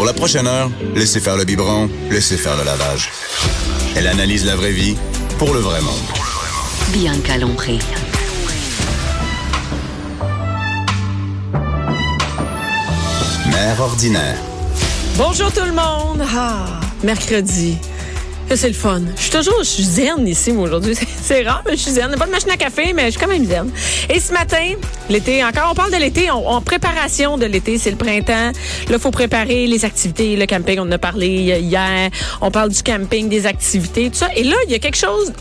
Pour la prochaine heure, laissez faire le biberon, laissez faire le lavage. Elle analyse la vraie vie pour le vrai monde. Bianca Lompré. Mère ordinaire. Bonjour tout le monde. Ah, mercredi. C'est le fun. Je suis toujours, je suis zen ici, moi, aujourd'hui. C'est rare, mais je suis zen. Pas de machine à café, mais je suis quand même zen. Et ce matin, l'été, encore, on parle de l'été, en préparation de l'été, c'est le printemps. Là, faut préparer les activités, le camping, on en a parlé hier. On parle du camping, des activités, tout ça. Et là, il y a quelque chose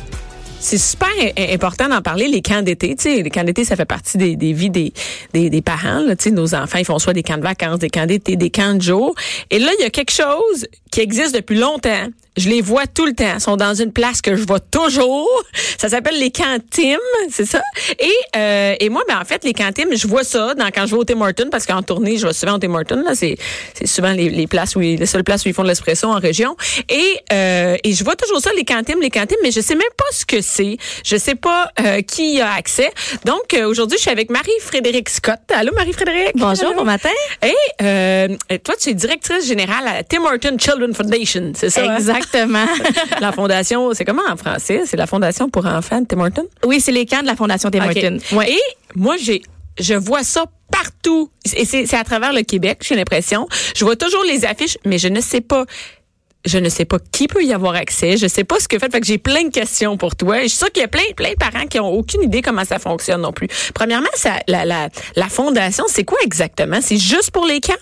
c'est super important d'en parler, les camps d'été. Les camps d'été, ça fait partie des, des vies des, des, des parents. Là, nos enfants, ils font soit des camps de vacances, des camps d'été, des camps de jour. Et là, il y a quelque chose qui existe depuis longtemps. Je les vois tout le temps. Ils sont dans une place que je vois toujours. Ça s'appelle les cantimes, c'est ça? Et euh, et moi, ben en fait, les cantimes, je vois ça dans, quand je vais au Tim Hortons parce qu'en tournée, je vais souvent au Tim Hortons. Là, c'est c'est souvent les, les places où les seules places où ils font de l'espresso en région. Et euh, et je vois toujours ça, les cantimes, les cantimes, mais je sais même pas ce que c'est. Je sais pas euh, qui a accès. Donc euh, aujourd'hui, je suis avec Marie-Frédérique Scott. Allô, Marie-Frédérique? Bonjour, bon matin. Et euh, toi, tu es directrice générale à Tim Hortons Children Foundation, c'est ça? Hein? Exactement. la fondation, c'est comment en français? C'est la fondation pour enfants de Tim Hortons? Oui, c'est les camps de la fondation Tim Okay. Hortons. Ouais. Et moi, j'ai, je vois ça partout. Et c'est, c'est à travers le Québec, j'ai l'impression. Je vois toujours les affiches, mais je ne sais pas. Je ne sais pas qui peut y avoir accès. Je sais pas ce que fait. Fait que j'ai plein de questions pour toi. Et je suis sûre qu'il y a plein, plein de parents qui ont aucune idée comment ça fonctionne non plus. Premièrement, ça, la, la, la fondation, c'est quoi exactement? C'est juste pour les camps?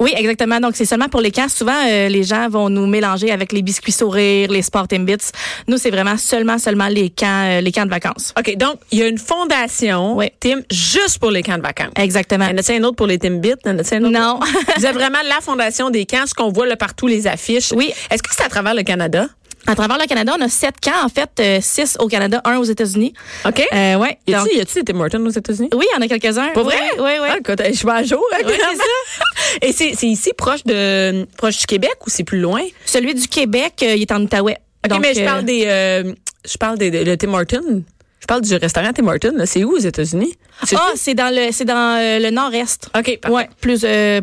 Oui, exactement. Donc, c'est seulement pour les camps. Souvent, euh, les gens vont nous mélanger avec les biscuits sourires, les sport Timbits. Nous, c'est vraiment seulement, seulement les camps, euh, les camps de vacances. OK. Donc, il y a une fondation, Oui. Tim, juste pour les camps de vacances. Exactement. Y en a-t-il un autre pour les Timbits? Y en a-t-il un autre? Non. Vous êtes vraiment la fondation des camps, ce qu'on voit là partout, les affiches. Oui. Est-ce que c'est à travers le Canada? À travers le Canada, on a sept camps, en fait, euh, six au Canada, un aux États-Unis. OK. Euh, ouais. y a-tu a-tu des Tim Hortons aux États-Unis? oui, il y en a quelques-uns. Pas vrai? Oui, oui. Ah, écoute, je suis à jour. hein, Oui, clairement. Et c'est c'est ici, proche de proche du Québec ou c'est plus loin? Celui du Québec, euh, il est en Outaouais. OK, Donc, mais je euh, parle des euh, je parle des, de, de Tim Hortons. Je parle du restaurant Tim Hortons. C'est où aux États-Unis? C'est Ah, c'est dans le, c'est dans le nord-est. OK, parfait. Ouais, plus euh,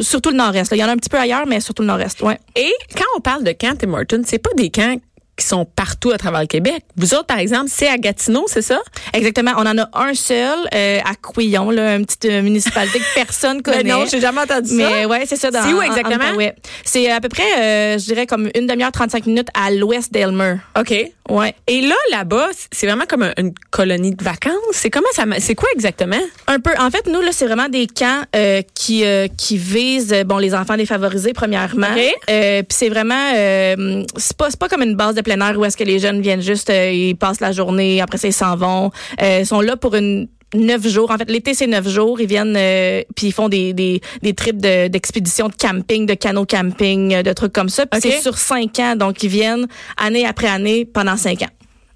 surtout le nord-est. Il y en a un petit peu ailleurs, mais surtout le nord-est. Ouais. Et quand on parle de camps Tim Hortons, c'est pas des camps qui sont partout à travers le Québec. Vous autres, par exemple, c'est à Gatineau, c'est ça? Exactement. On en a un seul euh, à Couillon, là, une petite euh, municipalité que personne connaît. Ben non, j'ai jamais entendu ça. Mais ouais, c'est ça. C'est où exactement? C'est à peu près, euh, je dirais, comme une demi-heure, 35 minutes à l'ouest d'Elmer. OK. Ouais. Et là, là-bas, c'est vraiment comme un- une colonie de vacances? C'est comment ça, c'est quoi exactement? Un peu. En fait, nous, là, c'est vraiment des camps qui qui visent, bon, les enfants défavorisés, premièrement. OK. Euh, Puis c'est vraiment, c'est pas, c'est pas comme une base de plein air où est-ce que les jeunes viennent juste, euh, ils passent la journée, après ça, ils s'en vont. Euh, ils sont là pour une neuf jours. En fait, l'été, c'est neuf jours. Ils viennent, euh, puis ils font des, des, des trips de- d'expédition de, camping, de canot camping, de trucs comme ça. Puis c'est sur cinq ans. Donc, ils viennent année après année pendant cinq ans.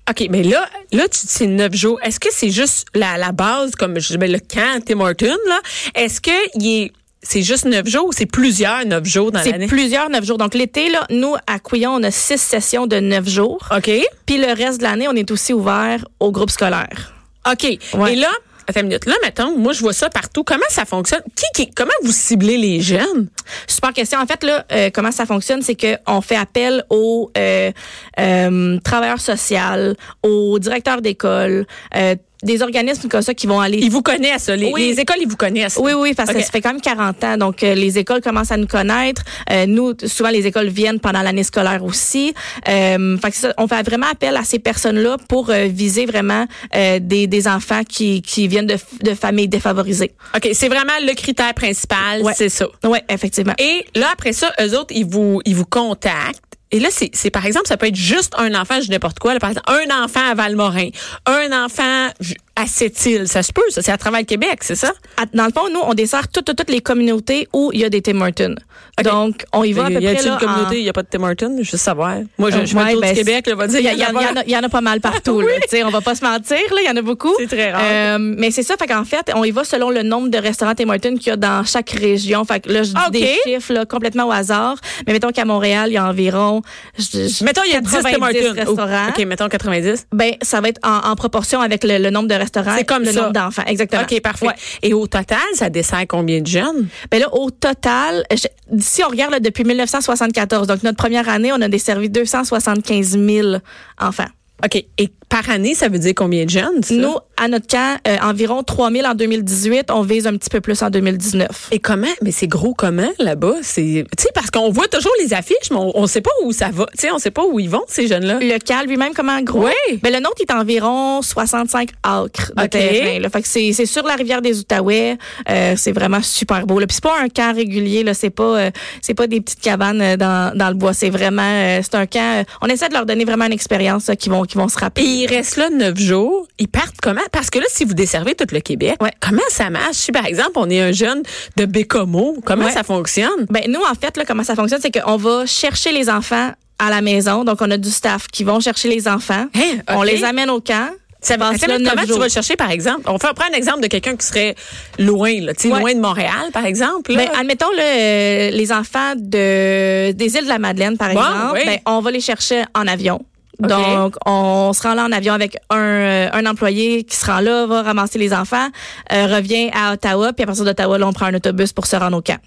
OK, mais là, là, tu dis c'est neuf jours. Est-ce que c'est juste la, la base, comme je dis, ben, le camp Tim Hortons, là? Est-ce que il est, c'est juste neuf jours ou c'est plusieurs neuf jours dans C'est l'année? plusieurs neuf jours. Donc, l'été, là, nous, à Couillon, on a six sessions de neuf jours. OK. Puis le reste de l'année, on est aussi ouvert au groupe scolaire. OK. Ouais. Et là, attends une minute. Là, mettons, moi, je vois ça partout. Comment ça fonctionne? Qui, qui, comment vous ciblez les jeunes? Super question. En fait, là, euh, comment ça fonctionne, c'est que on fait appel aux euh, euh, travailleurs sociaux, aux directeurs d'école, euh, des organismes comme ça qui vont aller Ils vous connaissent, les, Oui. les écoles, ils vous connaissent. Oui, oui, parce que ça fait quand même 40 ans. Donc, euh, les écoles commencent à nous connaître. Euh, nous, souvent, les écoles viennent pendant l'année scolaire aussi. Euh, fait que c'est ça, on fait vraiment appel à ces personnes-là pour euh, viser vraiment euh, des, des enfants qui, qui viennent de, de familles défavorisées. OK, c'est vraiment le critère principal, Ouais. c'est ça. Oui, effectivement. Et là, après ça, eux autres, ils vous, ils vous contactent. Et là, c'est, par exemple, ça peut être juste un enfant, je n'importe quoi. là, par exemple, un enfant à Valmorin, un enfant, à cette île. Ça se peut, ça. C'est à travers le Québec, c'est ça? Dans le fond, nous, on dessert toutes, toutes, toutes les communautés où il y a des Tim Hortons. Ok. Donc, on y va à peu y a près. une là, communauté, en- il n'y a pas de Tim Hortons? Je veux savoir. Moi, je, Euh, je ouais, tour ben, du Québec, là, va dire. Il y, y en- y a- il y en a pas mal partout. là. Tu sais, on va pas se mentir, là, il y en a beaucoup. C'est très rare. Euh, mais c'est ça, fait qu'en fait, on y va selon le nombre de restaurants Tim Hortons qu'il y a dans chaque région. Fait que là, je dis Ah, ok. des chiffres là, complètement au hasard. Mais mettons qu'à Montréal, il y a environ. je- je- Mettons, il y a 10 Tim 90 Hortons. restaurants. OK, mettons 90. Ben, ça va être en, en proportion avec le, le nombre de restaurants. C'est comme le ça. nombre d'enfants. Exactement. OK, parfait. Ouais. Et au total, ça dessert combien de jeunes? Ben là, au total, je- si on regarde là, depuis 1974, donc notre première année, on a desservi 275 000 enfants. OK. Et par année, ça veut dire combien de jeunes? ça? Nous, à notre camp, euh, environ 3 000 en 2018. On vise un petit peu plus en 2019. Et comment? Mais c'est gros comment là-bas? C'est, tu sais, parce qu'on voit toujours les affiches, mais on, on sait pas où ça va. Tu sais, on sait pas où ils vont, ces jeunes-là. Le cal lui-même, comment gros? Oui. Ben, le nôtre est environ 65 acres de OK. terrain. Là. Fait que c'est, c'est sur la rivière des Outaouais. Euh, c'est vraiment super beau. Là. Puis c'est pas un camp régulier. Là. C'est pas euh, c'est pas des petites cabanes euh, dans, dans le bois. C'est vraiment euh, c'est un camp. euh, on essaie de leur donner vraiment une expérience là, qui vont qui vont se rappeler. Ils restent là neuf jours. Ils partent comment? Parce que là, si vous desservez tout le Québec, Ouais. comment ça marche? Si, par exemple, on est un jeune de Bécomo, comment Ouais. ça fonctionne? Ben nous en fait là comment ça fonctionne c'est qu'on va chercher les enfants à la maison. Donc on a du staff qui vont chercher les enfants. Hein, On les amène au camp. Ça va, comment tu jours. vas le chercher, par exemple? On fait prendre un exemple de quelqu'un qui serait loin, là, tu Ouais. loin de Montréal, par exemple. là. Ben, admettons là, euh, les enfants de des îles de la Madeleine, par Bon, exemple, oui. ben, on va les chercher en avion. Donc, on se rend là en avion avec un, euh, un employé qui se rend là, va ramasser les enfants, euh, revient à Ottawa, puis à partir d'Ottawa, là, on prend un autobus pour se rendre au camp.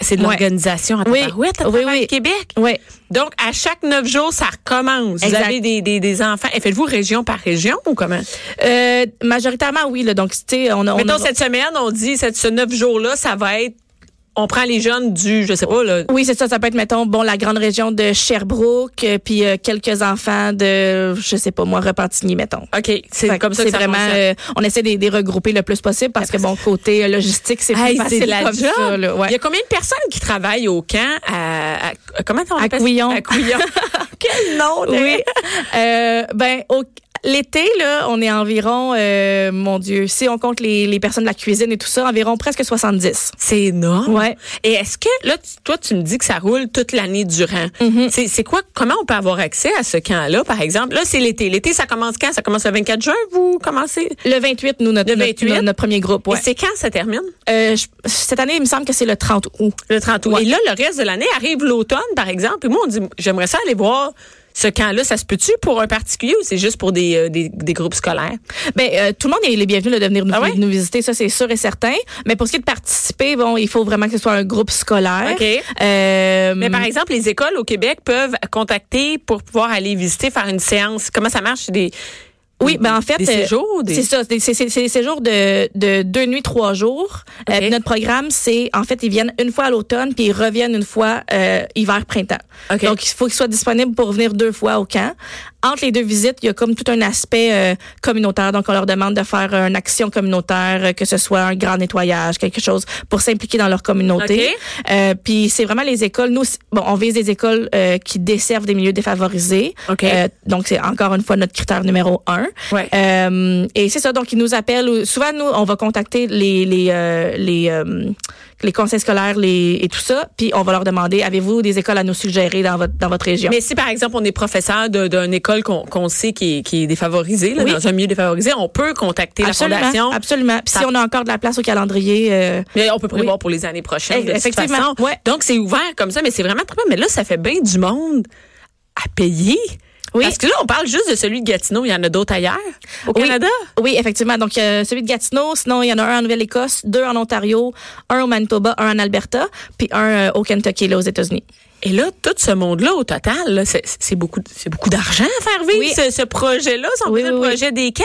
C'est de Ouais. l'organisation à Oui. Oui, oui. Québec. Oui. Donc, à chaque neuf jours, ça recommence. Vous avez des, des, des enfants. Et faites-vous région par région ou comment? Euh, majoritairement, oui. Là, donc, tu sais, on a... on Mettons, a- cette semaine, on dit, cette, ce neuf jours-là, ça va être, on prend les jeunes du, je sais pas, là. Oui, c'est ça. Ça peut être, mettons, bon, la grande région de Sherbrooke, euh, puis euh, quelques enfants de, je sais pas moi, Repentigny, mettons. OK. C'est comme ça que c'est ça vraiment, euh, on essaie de les regrouper le plus possible parce que bon côté euh, logistique c'est plus facile la comme job. ça. Là, ouais. Il y a combien de personnes qui travaillent au camp à, à- comment on À appelle ça? Couillon. À Couillon. Quel nom, Oui. Euh, ben au- l'été là, on est environ, euh, mon Dieu, si on compte les, les personnes de la cuisine et tout ça, environ presque 70. C'est énorme. Ouais. Et est-ce que, là, tu- toi, tu me dis que ça roule toute l'année durant. Mm-hmm. C'est c'est quoi, comment on peut avoir accès à ce camp-là, par exemple? Là, c'est l'été. L'été, ça commence quand? Ça commence le 24 juin, vous commencez? Le 28, nous notre Le notre- 28? notre, notre premier groupe. Ouais. Et c'est quand ça termine? Euh, je- cette année, il me semble que c'est le 30 août. Le 30 août. Ouais. Et là, le reste de l'année arrive l'automne, par exemple. Et moi, on dit, j'aimerais ça aller voir ce camp-là. Ça se peut-tu pour un particulier ou c'est juste pour des, euh, des, des groupes scolaires? Ben, euh, tout le monde est les bienvenus là, de venir nous, Ah ouais? nous visiter, ça c'est sûr et certain. Mais pour ce qui est de participer, bon, il faut vraiment que ce soit un groupe scolaire. Euh, Mais par exemple, les écoles au Québec peuvent contacter pour pouvoir aller visiter, faire une séance. Comment ça marche? Des, Oui, ben en fait, Des euh, séjours? Des... c'est ça. C'est des séjours de, de deux nuits, trois jours. Euh, puis notre programme, c'est en fait, ils viennent une fois à l'automne, puis ils reviennent une fois euh, hiver, printemps. Donc, il faut qu'ils soient disponibles pour venir deux fois au camp. Entre les deux visites, il y a comme tout un aspect euh, communautaire. Donc, on leur demande de faire une action communautaire, euh, que ce soit un grand nettoyage, quelque chose pour s'impliquer dans leur communauté. OK. Euh, puis c'est vraiment les écoles. Nous, bon, on vise des écoles euh, qui desservent des milieux défavorisés. OK. Euh, donc, c'est encore une fois notre critère numéro un. Ouais. Euh, et c'est ça, donc ils nous appellent. ou- Souvent, nous, on va contacter les les euh, les, euh, les conseils scolaires les, et tout ça, puis on va leur demander avez-vous des écoles à nous suggérer dans votre dans votre région? Mais si, par exemple, on est professeur d'une école qu'on qu'on sait qui est, qui est défavorisée, là, Oui. dans un milieu défavorisé, on peut contacter Absolument, la fondation. absolument. Puis Ça- si on a encore de la place au calendrier, euh, Mais on peut prévoir Oui. pour les années prochaines. de toute Effectivement, façon. ouais. Donc, c'est ouvert comme ça, mais c'est vraiment très bien. Mais là, ça fait bien du monde à payer. Oui. Parce que là, on parle juste de celui de Gatineau. Il y en a d'autres ailleurs? Au Oui. Canada? Oui, effectivement. Donc, euh, celui de Gatineau, sinon, il y en a un en Nouvelle-Écosse, deux en Ontario, un au Manitoba, un en Alberta, puis un euh, au Kentucky, là, aux États-Unis. Et là, tout ce monde-là, au total, c'est beaucoup, d'argent à faire vivre Oui. ce, ce projet-là, si on Oui, veut dire oui, le oui. projet des camps.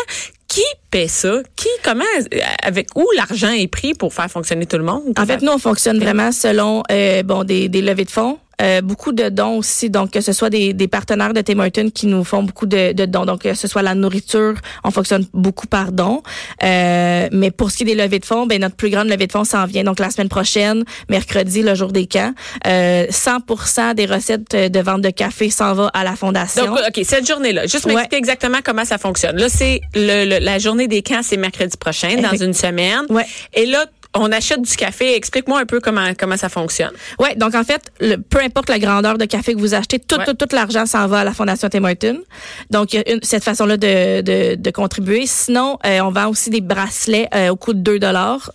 Qui paie ça? Qui, comment, euh, avec où l'argent est pris pour faire fonctionner tout le monde? En fait, nous, on fonctionne vraiment selon euh, bon des, des levées de fonds. Euh, beaucoup de dons aussi, donc que ce soit des, des partenaires de Tim Hortons qui nous font beaucoup de, de dons, donc que ce soit la nourriture, on fonctionne beaucoup par dons. Euh, mais pour ce qui est des levées de fonds, ben notre plus grande levée de fonds s'en vient donc la semaine prochaine, mercredi, le jour des camps. Euh, 100% des recettes de vente de café s'en va à la fondation. Donc, OK, cette journée-là, juste m'expliquer Ouais. exactement comment ça fonctionne. Là, c'est le, le- la journée des camps, c'est mercredi prochain, dans une semaine. Ouais. Et là, on achète du café. Explique-moi un peu comment comment ça fonctionne. Ouais, donc en fait, le, peu importe la grandeur de café que vous achetez, tout, Ouais. tout, tout l'argent s'en va à la Fondation Tim Hortons. Donc, il y a une- cette façon-là de, de, de contribuer. Sinon, euh, on vend aussi des bracelets euh, au coût de 2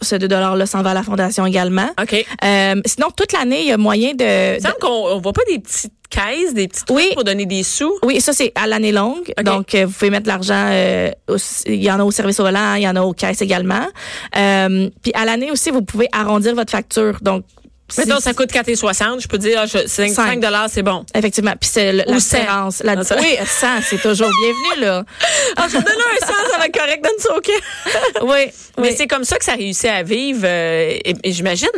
Ce 2 $-là s'en va à la Fondation également. OK. Euh, sinon, toute l'année, il y a moyen de... Il semble qu'on on voit pas des petites caisses, des petits trucs Oui. pour donner des sous? Oui, ça c'est à l'année longue. Donc euh, vous pouvez mettre l'argent. euh, au- il y en a au service au volant, il y en a aux caisses également. Euh, puis à l'année aussi, vous pouvez arrondir votre facture. Donc Mettons, ça coûte 4,60. Je peux dire, ah, je- 5, Cinq. dollars, c'est bon. Effectivement. Puis c'est la différence. La, Non, ça- oui, 100, c'est toujours bienvenu, là. Ah, je vais donner un sens, ça va être correct, donne ça camp. Oui. Mais oui. c'est comme ça que ça réussit à vivre. euh, et, et j'imagine,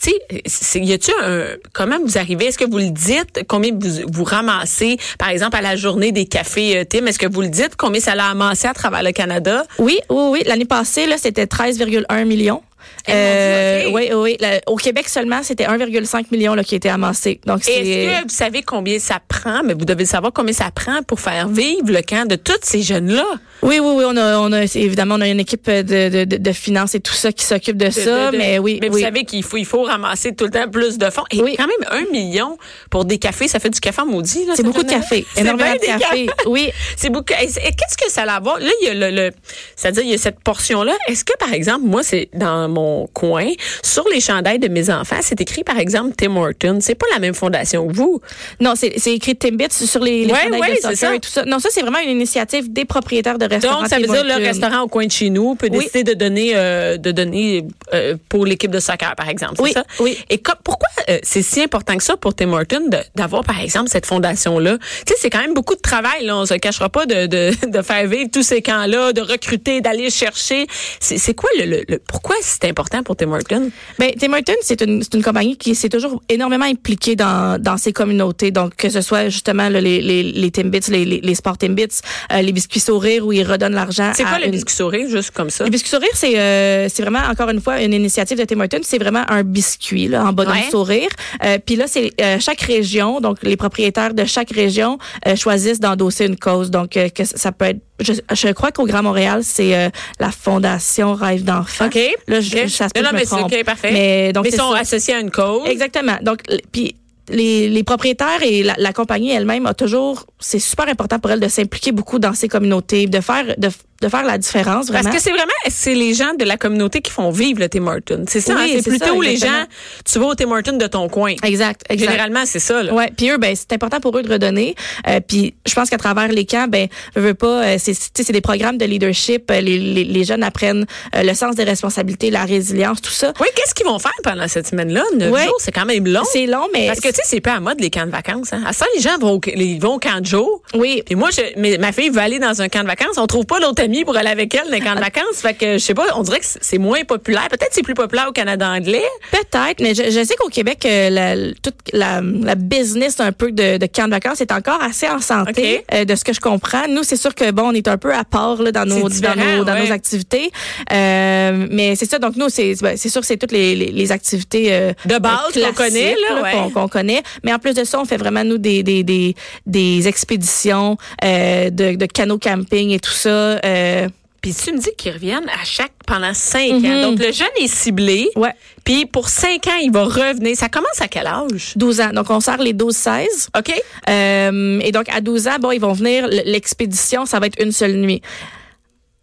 tu sais, y a-tu un, comment vous arrivez? Est-ce que vous le dites? Combien vous, vous ramassez, par exemple, à la journée des cafés euh, Tim? Est-ce que vous le dites? Combien ça l'a amassé à travers le Canada? Oui, oui, oui. L'année passée, là, c'était 13,1 millions. Ok. Oui, oui, au Québec seulement, c'était 1,5 million là, qui a été amassé. Donc. Est-ce que vous savez combien ça prend? Mais vous devez savoir combien ça prend pour faire vivre le camp de tous ces jeunes-là. Oui, oui, oui. On a, on a, évidemment, on a une équipe de, de, de, de finances et tout ça qui s'occupe de, De- ça. mais oui, Mais vous savez qu'il faut, il faut ramasser tout le temps plus de fonds. Et Oui. quand même, un million pour des cafés, ça fait du café en maudit. C'est beaucoup de café. C'est Énormément de café. cafés. Oui. C'est beaucoup. Qu'est-ce que ça va avoir? Là, il y a le, le c'est-à-dire, il y a cette portion-là. Est-ce que, par exemple, moi, c'est dans mon coin, sur les chandails de mes enfants, c'est écrit, par exemple, Tim Hortons. C'est pas la même fondation que vous. Non, c'est écrit Timbits sur les, les Ouais, chandails ouais, de c'est soccer ça. et tout ça. Non, ça, c'est vraiment une initiative des propriétaires de restaurants. Donc, ça veut Tim dire le restaurant au coin de chez nous peut Oui. décider de donner, euh, de donner euh, pour l'équipe de soccer, par exemple. C'est Oui, ça? oui. Et pourquoi euh, c'est si important que ça pour Tim Hortons de- d'avoir, par exemple, cette fondation-là? Tu sais, c'est quand même beaucoup de travail, là. On se cachera pas de, de, de faire vivre tous ces camps-là, de recruter, d'aller chercher. C'est c'est quoi le, le, le- pourquoi c'est important pour Tim Hortons? Ben, Tim Hortons, c'est une, une compagnie qui s'est toujours énormément impliquée dans, dans ses communautés. Donc, que ce soit justement là, les, les, les Timbits, les, les, les Sport Timbits, euh, les biscuits sourires où ils redonnent l'argent. C'est quoi le une- biscuit sourire, juste comme ça? Les biscuits sourires, c'est euh, c'est vraiment encore une fois une initiative de Tim Hortons. C'est vraiment un biscuit là, en bonhomme Ouais. sourire. Euh, Puis là, c'est chaque région, donc les propriétaires de chaque région choisissent d'endosser une cause. Donc que ça peut être, je, je crois qu'au Grand Montréal, c'est euh, la Fondation Rêve d'enfant. OK. Là, je, OK. ça se peut Non, que non, je mais me trompe. OK, parfait. Mais donc Mais ils sont ça. associés à une cause. Exactement. Donc, puis les, les propriétaires et la, la compagnie elle-même a toujours, c'est super important pour elle de s'impliquer beaucoup dans ces communautés, de faire, de, de faire la différence Parce vraiment. que c'est vraiment, c'est les gens de la communauté qui font vivre le Tim Hortons. C'est ça, Oui, hein? c'est plutôt ça, les gens, tu vas au Tim Hortons de ton coin. Exact, exact. Généralement, c'est ça, là. Ouais, puis eux ben c'est important pour eux de redonner. Euh, puis je pense qu'à travers les camps ben je veux pas euh, c'est c'est des programmes de leadership, euh, les, les, les jeunes apprennent euh, le sens des responsabilités, la résilience, tout ça. Oui, qu'est-ce qu'ils vont faire pendant cette semaine-là? Neuf Ouais. jours, c'est quand même long. C'est long mais Parce que, sais, c'est pas à mode, les camps de vacances. Hein? À ça, les gens vont au, ils vont au camp de jour. oui, Puis moi, je, mais ma fille veut aller dans un camp de vacances. On trouve pas d'autres amis pour aller avec elle dans un camp de vacances. Fait que, je sais pas, on dirait que c'est moins populaire. Peut-être c'est plus populaire au Canada anglais. Peut-être, mais je, je sais qu'au Québec, euh, la, toute la, la business un peu de, de camp de vacances est encore assez en santé, euh, de ce que je comprends. Nous, c'est sûr que bon, on est un peu à part là, dans nos dans nos dans ouais. nos activités, Euh, mais c'est ça. Donc nous, c'est ben, c'est sûr, que c'est toutes les, les, les activités euh, De base qu'on classiques, connaît, là, ouais. qu'on qu'on connaît. Mais en plus de ça, on fait vraiment nous des des des, des expéditions euh, de, de canot camping et tout ça. Euh, Puis tu me dis qu'ils reviennent à chaque pendant cinq Mhm. ans. Donc le jeune est ciblé. ouais, Puis pour cinq ans, il va revenir. Ça commence à quel âge? 12 ans. Donc on sert les 12-16. OK? Euh, et donc, à 12 ans, bon, ils vont venir, l'expédition, ça va être une seule nuit.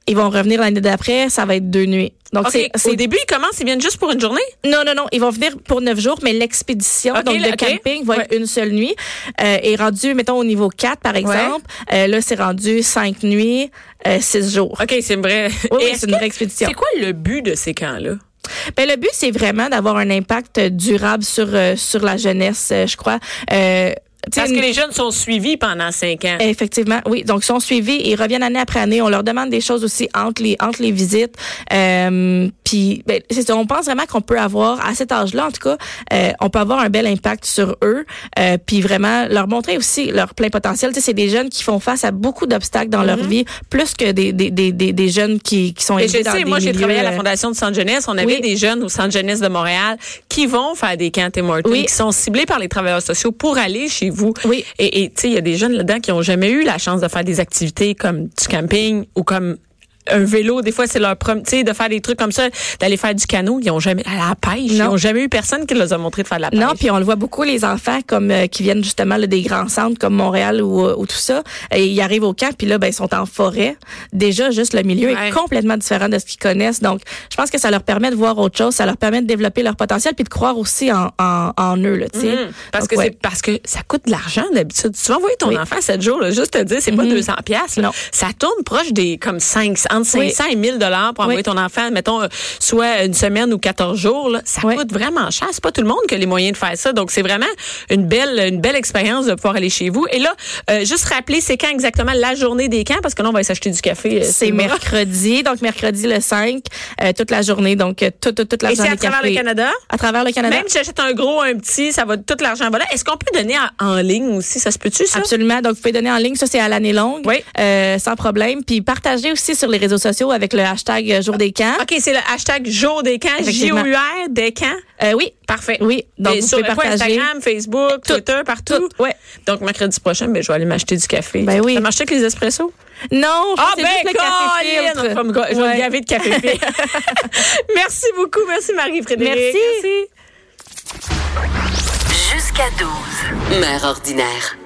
Ils vont revenir l'année d'après, ça va être deux nuits. Donc, OK. c'est, Au début, ils commencent, ils viennent juste pour une journée? non, non, non, ils vont venir pour neuf jours, mais l'expédition, OK, donc là, le camping, va être une seule nuit. Euh, et rendu, mettons, au niveau 4, par exemple, euh, là, c'est rendu cinq nuits, euh, six jours. OK, c'est vrai. Oui, Et oui, est-ce c'est une vraie expédition. C'est quoi le but de ces camps-là? Ben, le but, c'est vraiment d'avoir un impact durable sur, euh, sur la jeunesse, euh, je crois. Euh, Parce que les jeunes sont suivis pendant cinq ans. Effectivement, oui. Donc, ils sont suivis et reviennent année après année. On leur demande des choses aussi entre les entre les visites. Euh, puis, ben, c'est ça. On pense vraiment qu'on peut avoir à cet âge-là, en tout cas, euh, on peut avoir un bel impact sur eux. Euh, puis vraiment leur montrer aussi leur plein potentiel. Tu sais, c'est des jeunes qui font face à beaucoup d'obstacles dans leur vie, plus que des des, des, des, des jeunes qui, qui sont Et élevés je dans sais, des moi, j'ai travaillé à la euh, Fondation du Centre Jeunesse. On avait Oui. des jeunes au Centre Jeunesse de Montréal qui vont faire des camps Tim Hortons, Oui. qui sont ciblés par les travailleurs sociaux pour aller chez vous. Oui. Et et, tu sais, il y a des jeunes là-dedans qui ont jamais eu la chance de faire des activités comme du camping ou comme un vélo, des fois c'est leur premier, tu sais, de faire des trucs comme ça, d'aller faire du canot, ils ont jamais à la pêche, ils ont jamais eu personne qui leur a montré de faire de la pêche. Non, puis on le voit beaucoup les enfants comme euh, qui viennent justement là, des grands centres comme Montréal ou, euh, ou tout ça, et ils arrivent au camp puis là ben ils sont en forêt. Déjà juste le milieu Ouais. est complètement différent de ce qu'ils connaissent. Donc je pense que ça leur permet de voir autre chose, ça leur permet de développer leur potentiel puis de croire aussi en en, en eux là, tu sais. Mhm. Parce Donc, que ouais. c'est parce que ça coûte de l'argent d'habitude. Tu vas envoyer ton Oui. enfant 7 jours, là, juste te dire, c'est pas Mhm. 200 pièces. Non. Ça tourne proche des comme 5 entre 500 et 1000 dollars pour envoyer Oui. ton enfant, mettons euh, soit une semaine ou 14 jours. Là. Ça Oui. coûte vraiment cher. C'est pas tout le monde qui a les moyens de faire ça. Donc c'est vraiment une belle une belle expérience de pouvoir aller chez vous. Et là, euh, juste rappeler, c'est quand exactement la journée des camps? Parce que là on va s'acheter du café. euh, c'est mercredi, donc mercredi le 5, euh, toute la journée, donc euh, toute, toute, toute la Et c'est journée à travers le. Canada? À travers le Canada. Même si j'achète un gros, un petit, ça va tout l'argent va là. Est-ce qu'on peut donner en, en ligne aussi? Ça se peut-tu ça? Absolument. Donc, vous pouvez donner en ligne. Ça, c'est à l'année longue. Oui. Euh, sans problème. Puis, partagez aussi sur les réseaux sociaux avec le hashtag Jour des camps. OK, c'est le hashtag jour des camps. J-O-U-R, des camps? Euh, oui. Parfait. Oui. Donc, Et vous sur pouvez partager. Instagram, Facebook, Twitter, partout? Tout. Ouais. Donc, mercredi prochain, ben, je vais aller m'acheter du café. Ben oui. Ça marche avec les espressos? Non, je Ah, ben, juste le café filtre. Je vais me ga- je vais me Ouais. gaver de café filtre. Merci beaucoup. Merci, Marie-Frédéric. Merci. Jusqu'à 12. Mère ordinaire.